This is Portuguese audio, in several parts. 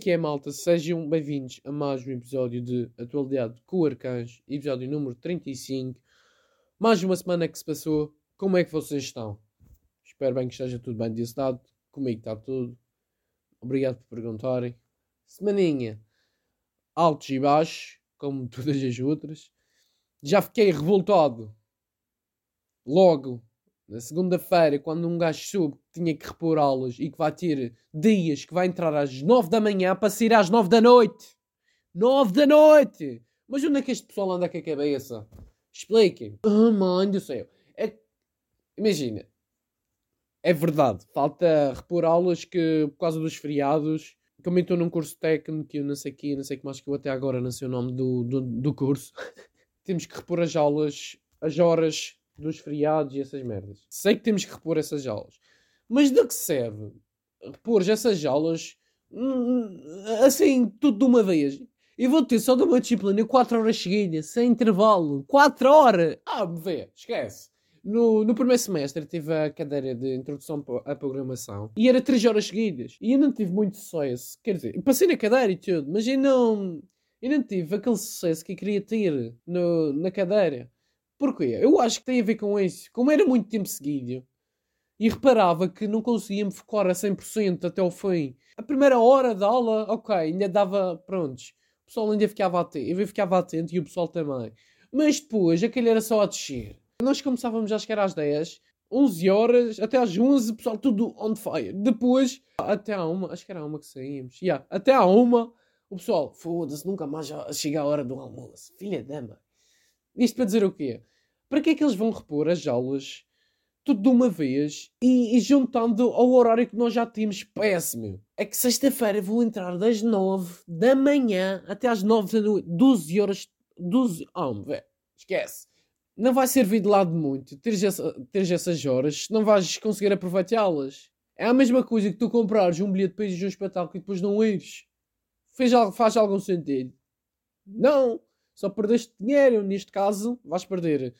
que é, malta? Sejam bem-vindos a mais um episódio de Atualidade com o Arcanjo, episódio número 35. Mais uma semana que se passou. Como é que vocês estão? Espero bem que esteja tudo bem desse lado. Comigo está tudo. Obrigado por perguntarem. Semaninha altos e baixos, como todas as outras. Já fiquei revoltado logo na segunda-feira, quando um gajo soube que tinha que repor aulas e que vai ter dias que vai entrar às 9 da manhã para sair às 9 da noite. 9 da noite! Mas onde é que este pessoal anda com a cabeça? Expliquem. Oh, mãe do céu. É... Imagina. É verdade. Falta repor aulas que, por causa dos feriados, como eu estou num curso técnico, eu não sei que, não sei que mais que eu até agora não sei o nome do, do, do curso, temos que repor as aulas, as horas dos feriados e essas merdas. Sei que temos que repor essas aulas. Mas de que serve repor essas aulas hum, assim, tudo de uma vez? E vou ter só de uma disciplina 4 horas seguidas, sem intervalo. 4 horas! Ah, vê, esquece. No, no primeiro semestre tive a cadeira de introdução à programação e era 3 horas seguidas. E eu não tive muito sucesso. Quer dizer, passei na cadeira e tudo, mas eu não, eu não tive aquele sucesso que queria ter no, na cadeira. Porquê? Eu acho que tem a ver com isso. Como era muito tempo seguido e reparava que não conseguia me focar a 100% até ao fim. A primeira hora da aula, ok, ainda dava prontos. O pessoal ainda ficava atento, eu ficava atento e o pessoal também. Mas depois, aquele era só a descer. Nós começávamos já a chegar às 10, 11 horas, até às 11, o pessoal tudo on fire. Depois, até à uma, acho que era a uma que saímos. Yeah, até à uma, o pessoal, foda-se, nunca mais chega a hora do almoço. Filha da mãe. Isto para dizer o quê? Para que é que eles vão repor as aulas tudo de uma vez e, e juntando ao horário que nós já tínhamos? Péssimo. É que sexta-feira vou entrar das 9 da manhã até às 9 da noite. 12 horas. 12. Oh, velho. Esquece. Não vai servir de lado muito teres, essa, teres essas horas não vais conseguir aproveitá-las. É a mesma coisa que tu comprares um bilhete para ir de um espetáculo e depois não ires. Fez, faz algum sentido? Não. Só perdeste dinheiro. Neste caso, vais perder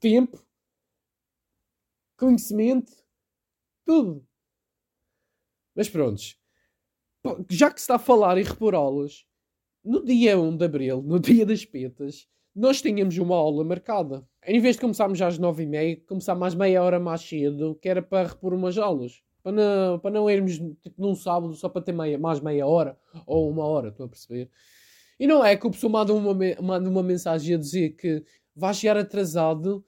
tempo, conhecimento, tudo. Mas prontos. Já que se está a falar em repor aulas, no dia 1 de Abril, no dia das petas, nós tínhamos uma aula marcada. Em vez de começarmos às 9h30, começar mais meia hora mais cedo, que era para repor umas aulas. Para não, para não irmos tipo, num sábado só para ter meia, mais meia hora ou uma hora, estou a perceber. E não é que o pessoal manda uma, manda uma mensagem a dizer que vai chegar atrasado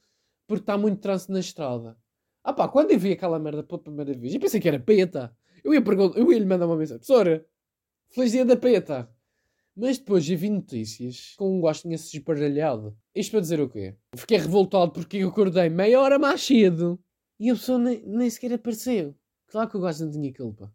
porque está muito trânsito na estrada. Ah pá, quando eu vi aquela merda pela primeira vez, eu pensei que era peta. Eu ia, eu ia lhe mandar uma mensagem: Professora, feliz dia da peta. Mas depois eu vi notícias com um gosto tinha-se esparalhado. Isto para dizer o quê? Fiquei revoltado porque eu acordei meia hora mais cedo e a pessoa nem, nem sequer apareceu. Claro que o gosto não tinha culpa.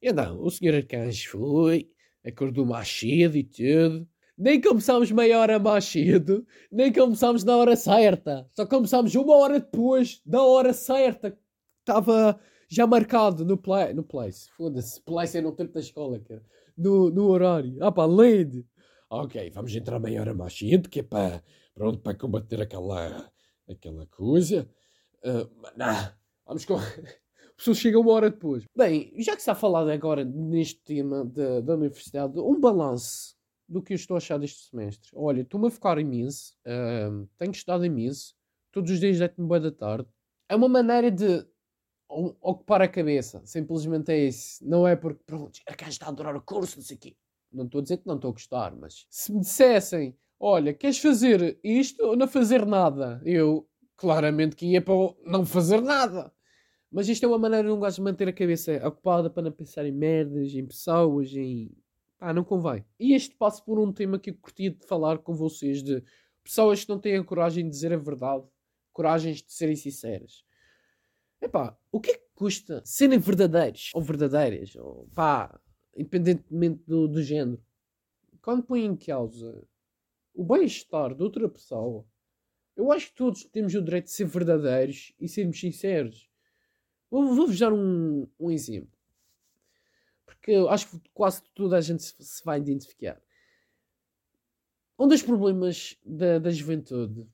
E não, o senhor Arcanjo foi, acordou mais cedo e tudo nem começámos meia hora mais cedo, nem começámos na hora certa. Só começámos uma hora depois da hora certa. Estava já marcado no, play, no place. Foda-se, place é no tempo da escola, cara. No, no horário. Ah pá, LED. Ok, vamos entrar meia hora mais cedo, que é para, pronto, para combater aquela, aquela coisa. Uh, nah, vamos com... A pessoa chega uma hora depois. Bem, já que está falado agora neste tema da, da universidade, um balanço do que eu estou a achar deste semestre. Olha, estou-me a focar imenso, uh, tenho estudado imenso, todos os dias deito-me boa da tarde. É uma maneira de ocupar a cabeça, simplesmente é isso. Não é porque, pronto, a está a adorar o curso, não sei o quê. Não estou a dizer que não estou a gostar, mas se me dissessem, olha, queres fazer isto ou não fazer nada? Eu, claramente que ia para não fazer nada. Mas isto é uma maneira de um gajo manter a cabeça ocupada para não pensar em merdas, em pessoas, em Pá, não convém. E este passa por um tema que eu curtia de falar com vocês de pessoas que não têm a coragem de dizer a verdade, coragem de serem sinceras. Epá, o que é que custa serem verdadeiros ou verdadeiras? Ou, pá, independentemente do, do género. Quando põe em causa o bem-estar de outra pessoa, eu acho que todos temos o direito de ser verdadeiros e sermos sinceros. Vou-vos dar um, um exemplo porque eu acho que quase toda a gente se vai identificar. Um dos problemas da, da juventude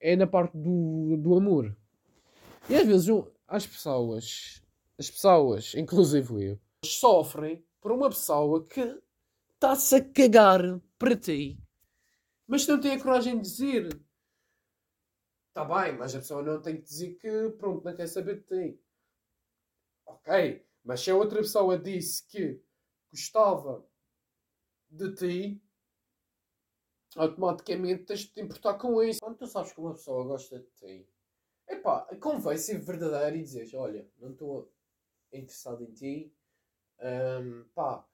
é na parte do, do amor. E às vezes as pessoas, as pessoas, inclusive eu, sofrem por uma pessoa que está-se a cagar para ti, mas não tem a coragem de dizer. Está bem, mas a pessoa não tem que dizer que, pronto, não quer saber de ti. Ok, mas se a outra pessoa disse que gostava de ti, automaticamente tens de te importar com isso. Quando tu sabes que uma pessoa gosta de ti, epá, convém ser verdadeiro e dizer: Olha, não estou interessado em ti, um, pá,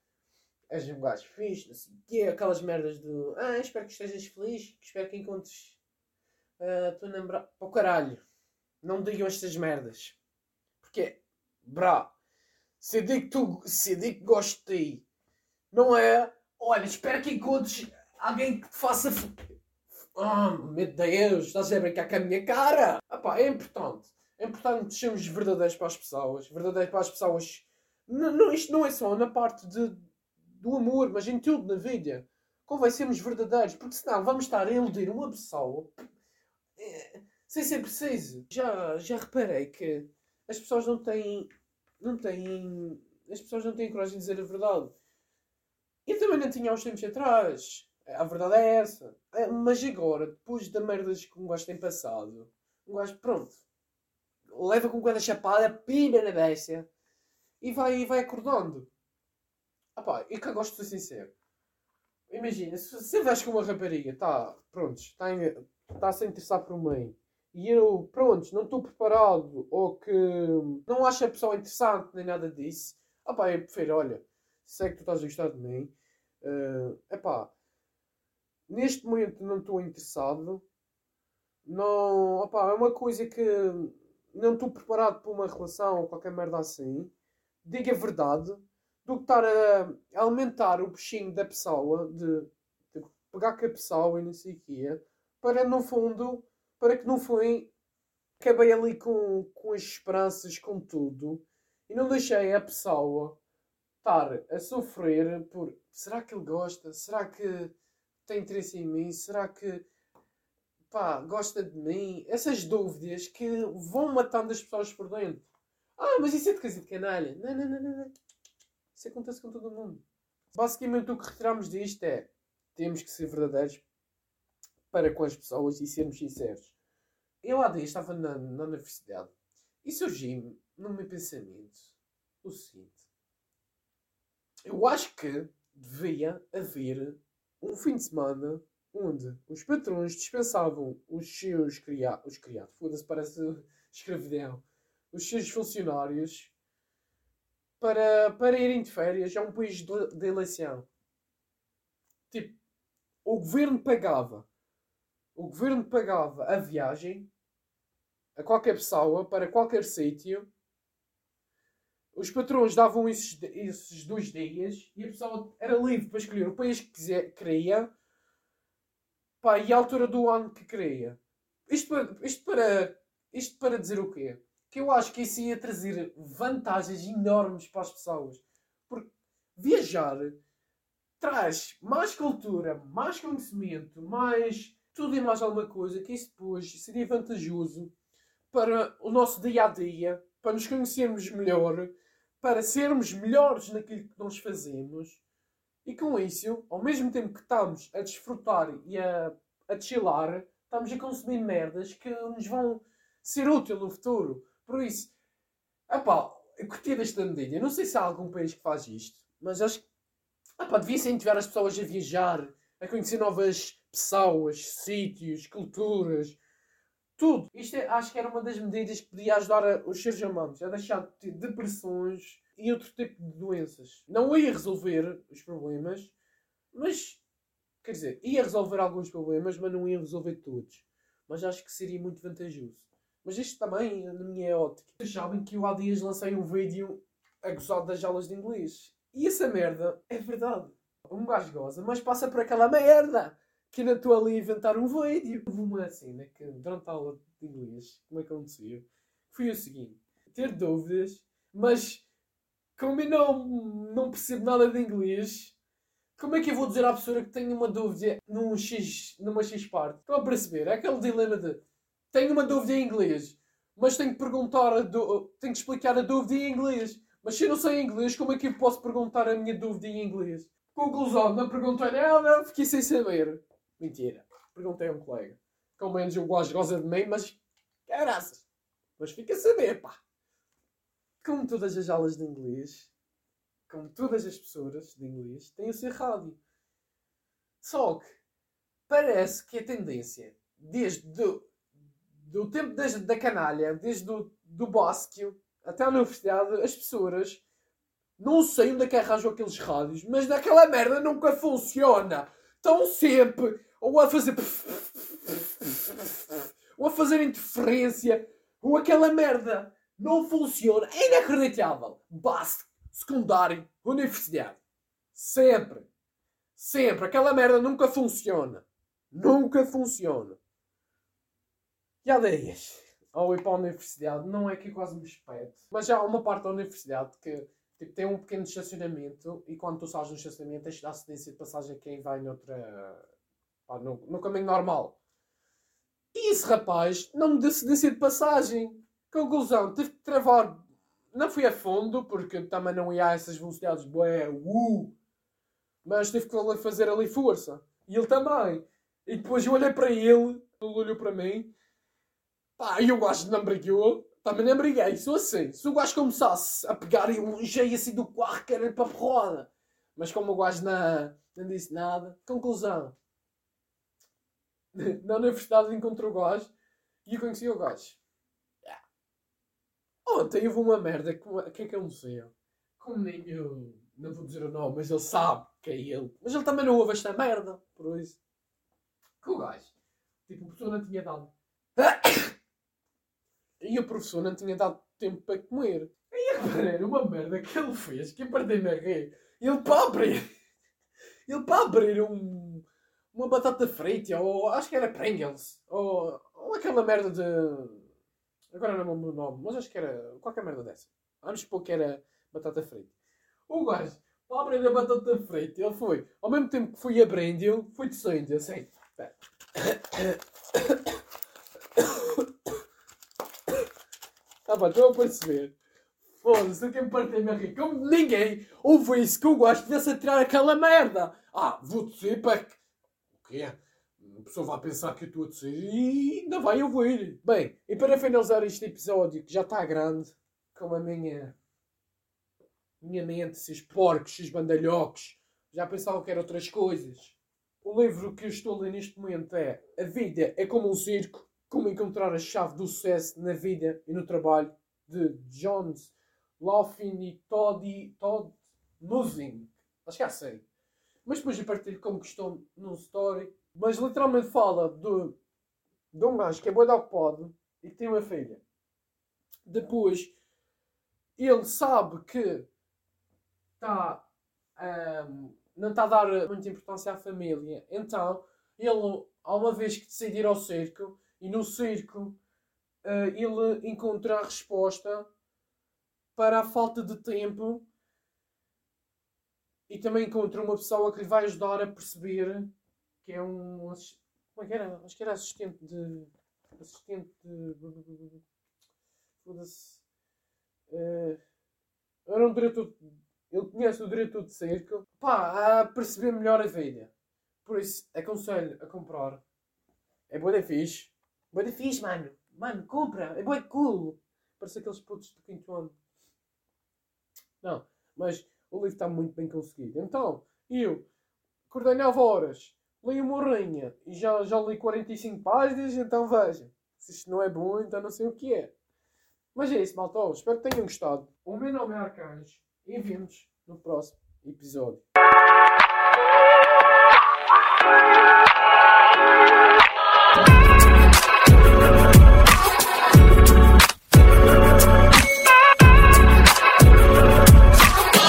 és um gajo fixe, não sei o quê, aquelas merdas do ah, espero que estejas feliz, espero que encontres a uh, tua namorada. Para o caralho, não digam estas merdas, porque, brá, se eu digo que, tu, se digo que gosto de ti, não é, olha, espero que encontres alguém que te faça. Oh, meu Deus, estás a brincar com a minha cara? Epá, é importante. É importante sermos verdadeiros para as pessoas. Verdadeiros para as pessoas. Não, não, isto não é só na parte de, do amor, mas em tudo na vida. Convém sermos verdadeiros, porque senão vamos estar a iludir uma pessoa é, sem ser preciso. Já, já reparei que as pessoas não têm. Não têm. As pessoas não têm coragem de dizer a verdade. Eu também não tinha há uns tempos atrás. A verdade é essa. É, mas agora, depois da merda que um gajo tem passado, um gajo, pronto, leva com cada chapada, pina na besta e vai, vai acordando. Ah pá, e que eu gosto de ser sincero. Imagina, se você vais com uma rapariga, tá, pronto, está tá a se interessar por mim e eu, pronto, não estou preparado ou que não acho a pessoa interessante nem nada disso, ah pá, eu prefiro, olha, sei que tu estás a gostar de mim, uh, epá, neste momento não estou interessado, não, opá, é uma coisa que não estou preparado para uma relação ou qualquer merda assim, diga a verdade, do que estar a alimentar o bichinho da pessoa, de, de pegar com a pessoa e não sei o quê, para no fundo, para que no fim acabei ali com, com as esperanças, com tudo, e não deixei a pessoa estar a sofrer por será que ele gosta? Será que tem interesse em mim? Será que pá, gosta de mim? Essas dúvidas que vão matando as pessoas por dentro. Ah, mas isso é de casa de canalha. Não, não, não, não, não. Isso acontece com todo mundo. Basicamente o que retiramos disto é temos que ser verdadeiros para com as pessoas e sermos sinceros. Eu há dias estava na, na universidade e surgiu-me no meu pensamento o seguinte. Eu acho que devia haver um fim de semana onde os patrões dispensavam os seus criados, os criados, foda-se, parece escravidão, os seus funcionários para, para irem de férias a um país de, de eleição. Tipo, o governo pagava, o governo pagava a viagem a qualquer pessoa para qualquer sítio. Os patrões davam esses, esses dois dias e a pessoa era livre para escolher o país que quiser, queria pá, e a altura do ano que queria. Isto para, isto, para, isto para dizer o quê? que eu acho que isso ia trazer vantagens enormes para as pessoas. Porque viajar traz mais cultura, mais conhecimento, mais tudo e mais alguma coisa que isso depois seria vantajoso para o nosso dia a dia, para nos conhecermos melhor, para sermos melhores naquilo que nós fazemos. E com isso, ao mesmo tempo que estamos a desfrutar e a, a chilar, estamos a consumir merdas que nos vão ser úteis no futuro. Por isso, epá, eu curti desta medida. Eu não sei se há algum país que faz isto, mas acho que devia incentivar as pessoas a viajar, a conhecer novas pessoas, sítios, culturas, tudo. Isto é, acho que era uma das medidas que podia ajudar a, os seres humanos a deixar de ter depressões e outro tipo de doenças. Não ia resolver os problemas, mas quer dizer, ia resolver alguns problemas, mas não ia resolver todos. Mas acho que seria muito vantajoso. Mas isto também, na minha ótica. Vocês sabem que eu há dias lancei um vídeo a gozar das aulas de inglês. E essa merda é verdade. Um gajo goza, mas passa por aquela merda que ainda estou ali a inventar um vídeo. Houve uma cena que durante a aula de inglês, como é que aconteceu? Foi o seguinte: ter dúvidas, mas como eu não, não percebo nada de inglês, como é que eu vou dizer à pessoa que tem uma dúvida num X, numa X parte? Estão a perceber? É aquele dilema de tenho uma dúvida em inglês, mas tenho que perguntar, a tenho que explicar a dúvida em inglês. Mas se eu não sei inglês, como é que eu posso perguntar a minha dúvida em inglês? Conclusão, não perguntei nada, fiquei sem saber. Mentira. Perguntei a um colega. Ao menos o gajo goza de mim, mas... Caraças. Mas fica a saber, pá. Como todas as aulas de inglês, como todas as pessoas de inglês, têm o seu rádio. Só que parece que a tendência, desde do, do tempo desde, da canalha, desde do, do bosque até a universidade, as pessoas não sei onde é que arranjam aqueles rádios, mas naquela merda nunca funciona. Estão sempre ou a fazer ou a fazer interferência ou aquela merda não funciona. É inacreditável. Basta secundário, universidade. Sempre. Sempre. Aquela merda nunca funciona. Nunca funciona. E há dias, ao ir para a universidade, não é que eu quase me espete, mas já há uma parte da universidade que tipo, tem um pequeno estacionamento e quando tu sais no estacionamento tens de dar cedência de passagem a quem vai noutra, pá, no, no caminho normal. E esse rapaz não me deu cedência de passagem. Conclusão, tive que travar não fui a fundo, porque também não ia a essas velocidades, bué, uh, mas tive que fazer ali força. E ele também. E depois eu olhei para ele, ele olhou para mim, pá, e o gajo não brigou, também não briguei, sou assim. Se o gajo começasse a pegar e jeito assim do carro, que era para a roda. Mas como o gajo não, não disse nada, conclusão. Na universidade encontrou o gajo e conheci o gajo. Ontem houve uma merda que, que é que me Como nem eu. Não vou dizer o nome, mas ele sabe que é ele. Mas ele também não ouve esta merda. Por isso. Que o gajo. Tipo, o professor não tinha dado. E o professor não tinha dado tempo para comer. E reparei uma merda que ele fez, que eu perdi na rede. Ele para abrir. Ele para abrir um, uma batata frita, ou acho que era Pringles, ou, ou aquela merda de Agora não lembro o nome, mas acho que era qualquer merda dessa. Vamos supor que era batata frita. O gajo, para abrir a batata frita, ele foi, ao mesmo tempo que fui abrindo, foi descendo, assim. Ah pá, estou a perceber. Foda-se, quem partei-me a rir. Como ninguém ouve isso que eu gosto de a tirar aquela merda. Ah, vou dizer para que... O quê? a pessoa vai pensar que eu estou a dizer e ainda vai ouvir. Bem, e para finalizar este episódio, que já está grande, como a minha, minha mente, esses porcos, esses bandalhocos, já pensavam que eram outras coisas. O livro que eu estou a ler neste momento é A Vida é como um Circo, Como Encontrar a Chave do Sucesso na Vida e no Trabalho, de Johns Laughlin e Todd, Todd Moving. Acho que é assim. Mas depois eu partilho como questão num story mas literalmente fala de, de um gajo que é boi ocupado e que tem uma filha. Depois, ele sabe que está, um, não está a dar muita importância à família. Então, ele, há uma vez que decide ir ao circo, e no circo uh, ele encontra a resposta para a falta de tempo e também encontra uma pessoa que lhe vai ajudar a perceber que é um. Como é que era? Acho que era assistente de. Assistente de. Foda-se. Uh, era um diretor. Ele conhece o diretor de cerco. Pá, a perceber melhor a vida. Por isso, aconselho a comprar. É boa da fixe. Boa fixe, mano. Mano, compra. É boa cool. Parece aqueles putos do quinto ano. Não, mas o livro está muito bem conseguido. Então, eu acordei 9 horas, li uma horinha e já, já li 45 páginas, então veja. Se isto não é bom, então não sei o que é. Mas é isso, malta. Espero que tenham gostado. O meu nome é Arcanjo e vemos no próximo episódio.